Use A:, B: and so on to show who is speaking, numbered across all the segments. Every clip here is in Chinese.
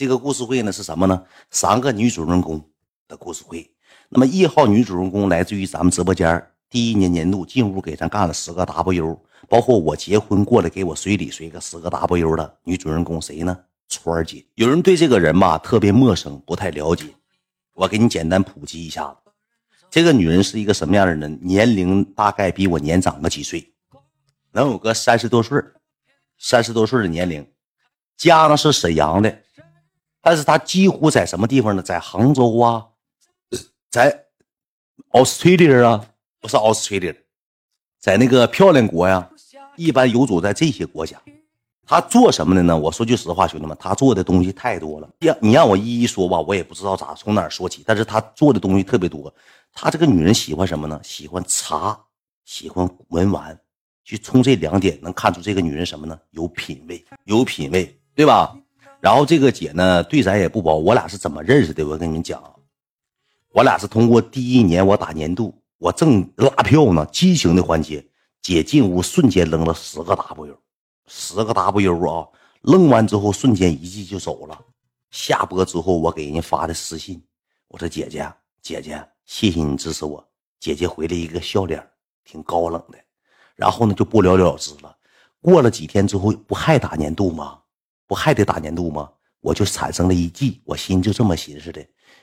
A: 这个故事会呢是什么呢？三个女主人公的故事会。那么一号女主人公来自于咱们直播间，第一年年度进屋给咱干了十个 W，包括我结婚过来给我随礼随个十个 W 的女主人公谁呢？川儿姐。有人对这个人吧特别陌生，不太了解，我给你简单普及一下子。这个女人是一个什么样的人？年龄大概比我年长个几岁，能有个三十多岁，三十多岁的年龄，家呢是沈阳的，但是她几乎在什么地方呢？在杭州啊。在 Australia 啊，不是 Australia，在那个漂亮国呀，一般游走在这些国家。他做什么的呢？我说句实话，兄弟们，他做的东西太多了。让你让我一一说吧，我也不知道咋从哪说起。但是他做的东西特别多。他这个女人喜欢什么呢？喜欢茶，喜欢文玩。就从这两点能看出这个女人什么呢？有品位，有品位，对吧？然后这个姐呢，对咱也不薄。我俩是怎么认识的？我跟你们讲。我俩是通过第一年我打年度，我正拉票呢，激情的环节，姐进屋瞬间扔了十个 W，十个 W 啊，扔完之后瞬间一记就走了。下播之后我给人家发的私信，我说姐姐姐姐，谢谢你支持我。姐姐回了一个笑脸，挺高冷的，然后呢就不了了之了。过了几天之后，不还打年度吗？不还得打年度吗？我就产生了一计，我心就这么寻思的。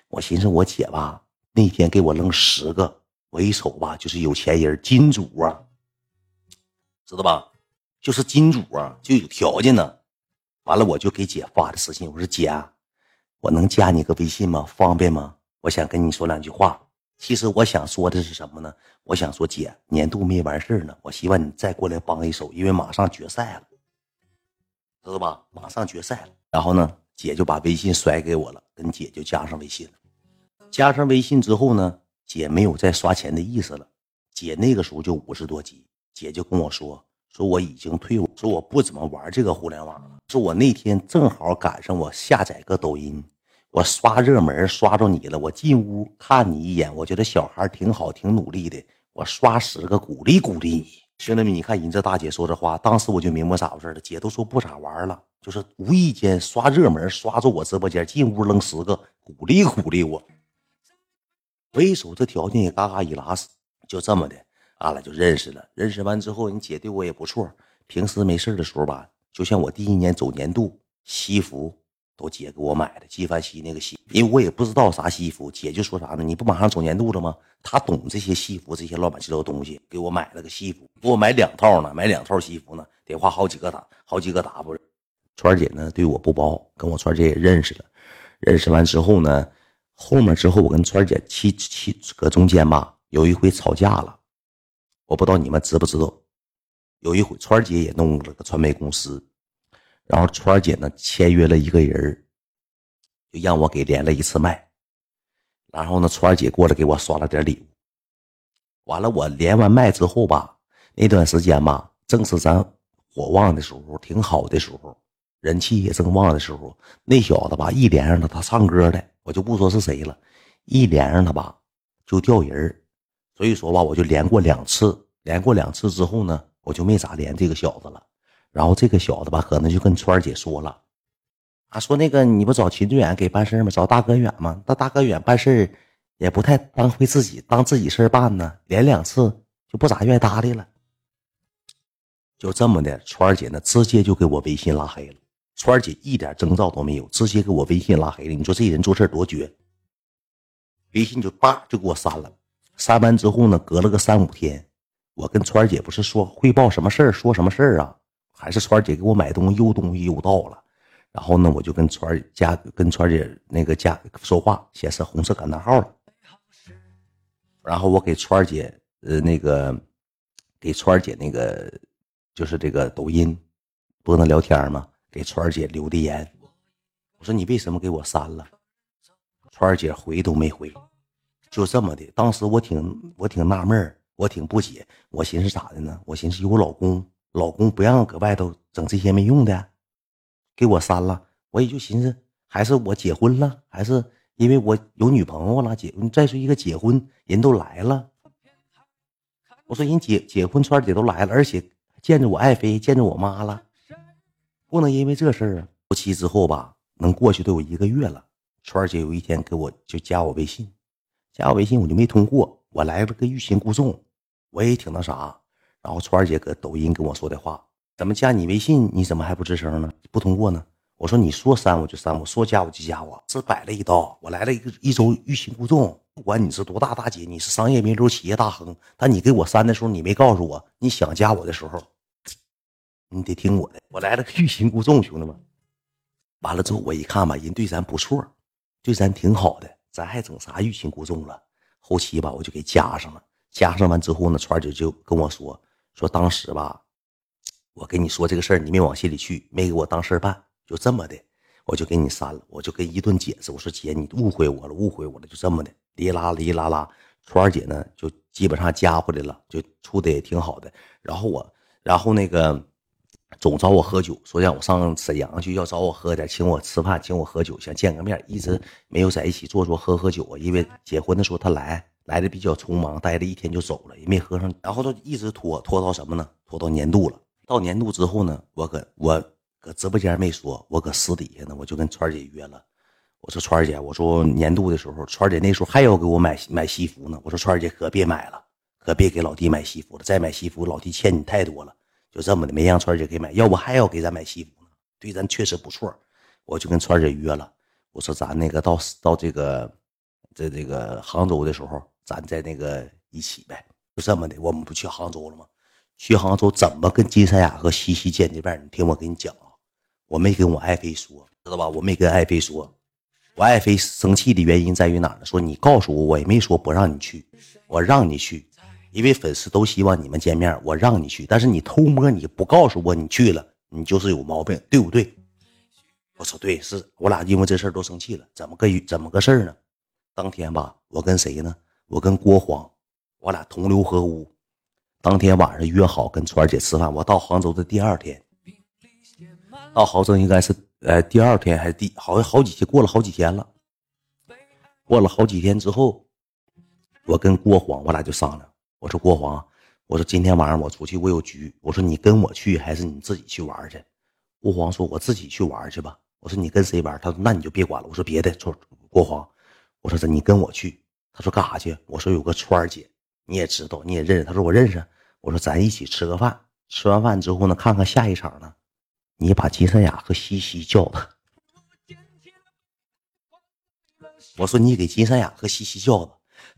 A: 我寻思，我姐吧，那天给我扔十个，我一瞅吧，就是有钱人，金主啊，知道吧？就是金主啊，就有条件呢。完了，我就给姐发的私信，我说姐，我能加你个微信吗？方便吗？我想跟你说两句话。其实我想说的是什么呢？我想说，姐，年度没完事呢，我希望你再过来帮一手，因为马上决赛了，知道吧？马上决赛了。然后呢？姐就把微信甩给我了，跟姐就加上微信了。加上微信之后呢，姐没有再刷钱的意思了。姐那个时候就五十多级，姐就跟我说：“说我已经退伍，说我不怎么玩这个互联网了。说我那天正好赶上我下载个抖音，我刷热门刷着你了，我进屋看你一眼，我觉得小孩挺好，挺努力的，我刷十个鼓励鼓励你。兄弟们，你看人这大姐说这话，当时我就明白咋回事了。姐都说不咋玩了。”就是无意间刷热门，刷着我直播间，进屋扔十个，鼓励鼓励我。为首这条件也嘎嘎一拉屎，就这么的，俺俩就认识了。认识完之后，你姐对我也不错。平时没事的时候吧，就像我第一年走年度，西服都姐给我买的，纪梵希那个西，因为我也不知道啥西服，姐就说啥呢？你不马上走年度了吗？她懂这些西服，这些乱七八糟东西，给我买了个西服，给我买两套呢，买两套西服呢，得花好几个打，好几个 W。川姐呢对我不薄，跟我川姐也认识了。认识完之后呢，后面之后我跟川姐七七搁中间吧，有一回吵架了。我不知道你们知不知道，有一回川姐也弄了个传媒公司，然后川儿姐呢签约了一个人就让我给连了一次麦。然后呢，川儿姐过来给我刷了点礼物。完了，我连完麦之后吧，那段时间吧，正是咱火旺的时候，挺好的时候。人气也正旺的时候，那小子吧一连上他，他唱歌的，我就不说是谁了，一连上他吧就掉人所以说吧，我就连过两次，连过两次之后呢，我就没咋连这个小子了。然后这个小子吧，可能就跟川儿姐说了，啊，说那个你不找秦志远给办事吗？找大哥远吗？那大哥远办事也不太当回自己，当自己事办呢，连两次就不咋愿意搭理了。就这么的，川儿姐呢直接就给我微信拉黑了。川儿姐一点征兆都没有，直接给我微信拉黑了。你说这人做事多绝？微信就叭就给我删了。删完之后呢，隔了个三五天，我跟川儿姐不是说汇报什么事儿，说什么事儿啊？还是川儿姐给我买东西邮东西邮到了。然后呢，我就跟川儿家跟川儿姐那个家说话，显示红色感叹号了。然后我给川儿姐呃那个给川儿姐那个就是这个抖音不能聊天吗？给川儿姐留的言，我说你为什么给我删了？川儿姐回都没回，就这么的。当时我挺我挺纳闷我挺不解，我寻思咋的呢？我寻思有我老公，老公不让搁外头整这些没用的，给我删了。我也就寻思，还是我结婚了，还是因为我有女朋友了？结再说一个结婚人都来了，我说人结结婚，川儿姐都来了，而且见着我爱妃，见着我妈了。不能因为这事儿啊！夫妻之后吧，能过去都有一个月了。川儿姐有一天给我就加我微信，加我微信我就没通过，我来了个欲擒故纵，我也挺那啥。然后川儿姐搁抖音跟我说的话，怎么加你微信？你怎么还不吱声呢？不通过呢？我说你说删我就删，我说加我就加我，这摆了一道。我来了一个一周欲擒故纵，不管你是多大大姐，你是商业名流、企业大亨，但你给我删的时候，你没告诉我你想加我的时候，你得听我的。我来了个欲擒故纵，兄弟们。完了之后我一看吧，人对咱不错。对咱挺好的，咱还整啥欲擒故纵了？后期吧，我就给加上了。加上完之后呢，川儿姐就跟我说说当时吧，我跟你说这个事儿，你没往心里去，没给我当事儿办，就这么的，我就给你删了。我就跟一顿解释，我说姐，你误会我了，误会我了，就这么的，哩啦哩啦啦。川姐呢，就基本上加回来了，就处的也挺好的。然后我，然后那个。总找我喝酒，说让我上沈阳去，要找我喝点，请我吃饭，请我喝酒，想见个面，一直没有在一起坐坐喝喝酒啊。因为结婚的时候他来来的比较匆忙，待了一天就走了，也没喝上。然后就一直拖拖到什么呢？拖到年度了。到年度之后呢，我搁我搁直播间没说，我搁私底下呢，我就跟川姐约了。我说川姐，我说年度的时候，川姐那时候还要给我买买西服呢。我说川姐可别买了，可别给老弟买西服了，再买西服老弟欠你太多了。就这么的，没让川姐给买，要不还要给咱买西服呢。对咱确实不错，我就跟川姐约了，我说咱那个到到这个在这个杭州的时候，咱在那个一起呗。就这么的，我们不去杭州了吗？去杭州怎么跟金三雅和西西见的面？你听我给你讲啊，我没跟我爱妃说，知道吧？我没跟爱妃说，我爱妃生气的原因在于哪呢？说你告诉我，我也没说不让你去，我让你去。因为粉丝都希望你们见面，我让你去，但是你偷摸，你不告诉我你去了，你就是有毛病，对不对？我说对，是我俩因为这事儿都生气了，怎么个怎么个事儿呢？当天吧，我跟谁呢？我跟郭黄，我俩同流合污。当天晚上约好跟川姐吃饭，我到杭州的第二天，到杭州应该是呃第二天还是第好像好几天过了好几天了，过了好几天之后，我跟郭黄我俩就商量。我说郭黄，我说今天晚上我出去，我有局。我说你跟我去还是你自己去玩去？郭黄说：“我自己去玩去吧。”我说：“你跟谁玩？”他说：“那你就别管了。”我说：“别的。”说郭黄，我说这：“你跟我去。”他说：“干啥去？”我说：“有个川儿姐，你也知道，你也认识。”他说：“我认识。”我说：“咱一起吃个饭。吃完饭之后呢，看看下一场呢，你把金三雅和西西叫他。”我说：“你给金三雅和西西叫他。”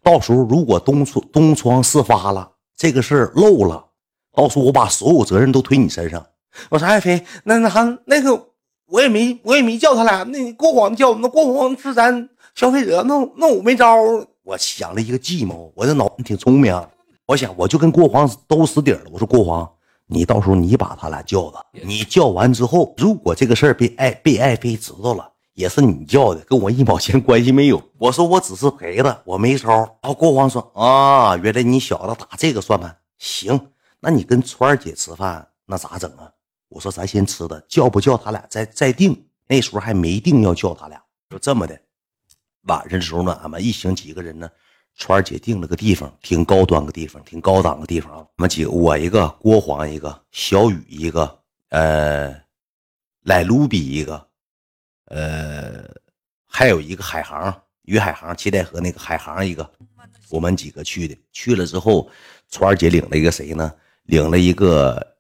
A: 到时候如果东窗东窗事发了，这个事儿漏了，到时候我把所有责任都推你身上。我说爱妃，那那还那个我也没我也没叫他俩，那郭黄叫，那郭黄是咱消费者，那那我没招。我想了一个计谋，我这脑子挺聪明，我想我就跟郭黄都死底了。我说郭黄，你到时候你把他俩叫了，你叫完之后，如果这个事儿被爱被爱妃知道了。也是你叫的，跟我一毛钱关系没有。我说我只是陪他，我没招。然后国王说：“啊，原来你小子打这个算盘，行，那你跟川儿姐吃饭，那咋整啊？”我说：“咱先吃的，叫不叫他俩再再定。那时候还没定要叫他俩，就这么的。晚上的时候呢，俺们一行几个人呢，川儿姐定了个地方，挺高端个地方，挺高档个地方啊。我们几个，我一个，郭黄一个，小雨一个，呃，来卢比一个。呃，还有一个海航，于海航，七代河那个海航一个，我们几个去的。去了之后，川儿姐领了一个谁呢？领了一个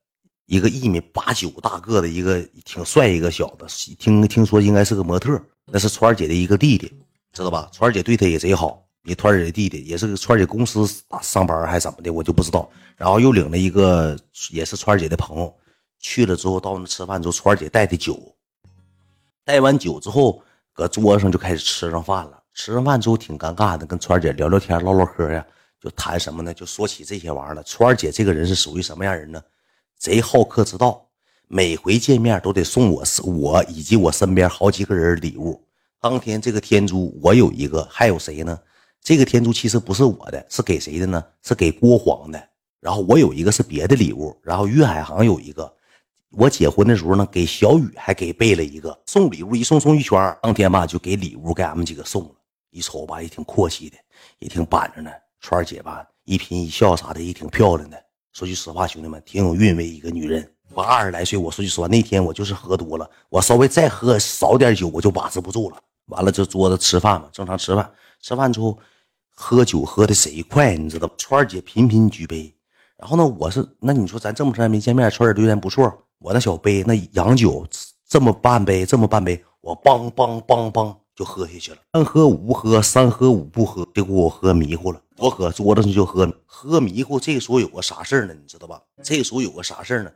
A: 一个一米八九大个的一个挺帅一个小子，听听说应该是个模特，那是川儿姐的一个弟弟，知道吧？川儿姐对他也贼好，你川儿姐的弟弟也是川儿姐公司上班还是怎么的，我就不知道。然后又领了一个也是川儿姐的朋友，去了之后到那吃饭之后，川儿姐带的酒。带完酒之后，搁桌上就开始吃上饭了。吃上饭之后挺尴尬的，跟川姐聊聊天、唠唠嗑呀，就谈什么呢？就说起这些玩意儿了。川姐这个人是属于什么样人呢？贼好客之道，每回见面都得送我我以及我身边好几个人礼物。当天这个天珠我有一个，还有谁呢？这个天珠其实不是我的，是给谁的呢？是给郭黄的。然后我有一个是别的礼物，然后于海航有一个。我结婚的时候呢，给小雨还给备了一个送礼物，一送送一圈当天吧，就给礼物给俺们几个送了。一瞅吧，也挺阔气的，也挺板着呢。川儿姐吧，一颦一笑啥的也挺漂亮的。说句实话，兄弟们，挺有韵味一个女人。我二十来岁，我说句实话，那天我就是喝多了，我稍微再喝少点酒，我就把持不住了。完了就桌子吃饭嘛，正常吃饭，吃饭之后喝酒喝的谁快，你知道川儿姐频频举杯，然后呢，我是那你说咱这么长时间没见面，川儿留言不错，我那小杯那洋酒这么半杯，这么半杯，我梆梆梆梆就喝下去了。三喝五不喝，三喝五不喝，结果我喝迷糊了，我搁桌子上就喝喝迷糊。这时候有个啥事呢？你知道吧？这时候有个啥事呢？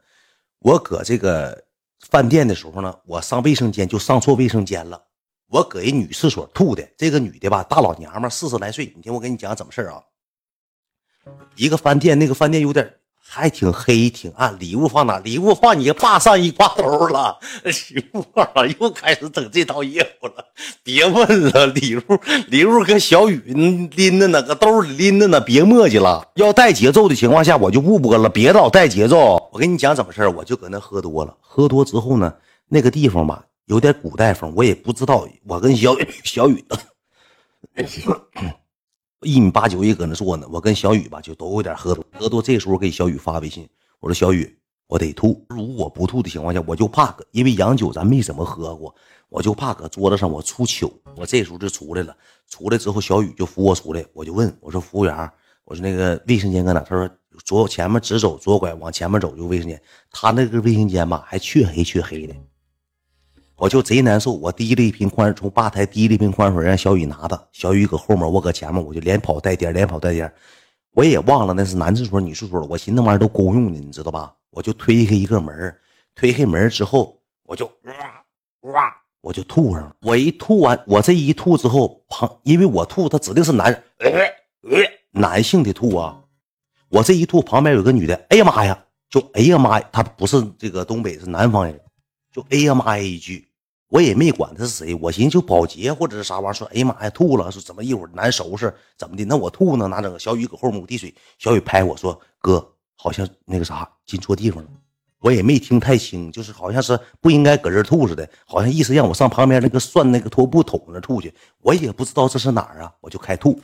A: 我搁这个饭店的时候呢，我上卫生间就上错卫生间了。我搁一女厕所吐的。这个女的吧，大老娘们，四十来岁。你听我跟你讲怎么事啊？一个饭店，那个饭店有点还挺黑，挺暗。礼物放哪？礼物放你爸上衣挂兜了。礼物放哪？又开始整这套业务了。别问了，礼物礼物跟小雨拎着呢，搁兜里拎着呢。别磨叽了。要带节奏的情况下，我就不播了。别老带节奏。我跟你讲怎么事我就搁那喝多了。喝多之后呢，那个地方吧，有点古代风，我也不知道。我跟小雨 小雨。一米八九也搁那坐呢，我跟小雨吧就都有点喝多，喝多。这时候给小雨发微信，我说小雨，我得吐。如果不吐的情况下，我就怕搁，因为洋酒咱没怎么喝过，我就怕搁桌子上我出糗。我这时候就出来了，出来之后小雨就扶我出来，我就问我说服务员，我说那个卫生间搁哪？他说左前面直走，左拐往前面走就卫生间。他那个卫生间吧还黢黑黢黑的。我就贼难受，我提了一瓶矿泉水从吧台提了一瓶矿泉水让小雨拿的，小雨搁后面，我搁前面，我就连跑带颠，连跑带颠，我也忘了那是男厕所女厕所了，我寻思那玩意儿都公用的，你知道吧？我就推开一个门，推开门之后，我就哇哇，我就吐上了。我一吐完，我这一吐之后，旁因为我吐，他指定是男，男性的吐啊。我这一吐，旁边有个女的，哎呀妈呀，就哎呀妈呀，她不是这个东北，是南方人。就哎呀妈呀一句，我也没管他是谁，我寻思就保洁或者是啥玩意儿，说哎呀妈呀吐了，说怎么一会儿难收拾，怎么的？那我吐呢？哪整？小雨搁后面我递水，小雨拍我说哥，好像那个啥进错地方了，我也没听太清，就是好像是不应该搁这吐似的，好像意思让我上旁边那个涮那个拖布桶那吐去，我也不知道这是哪儿啊，我就开吐。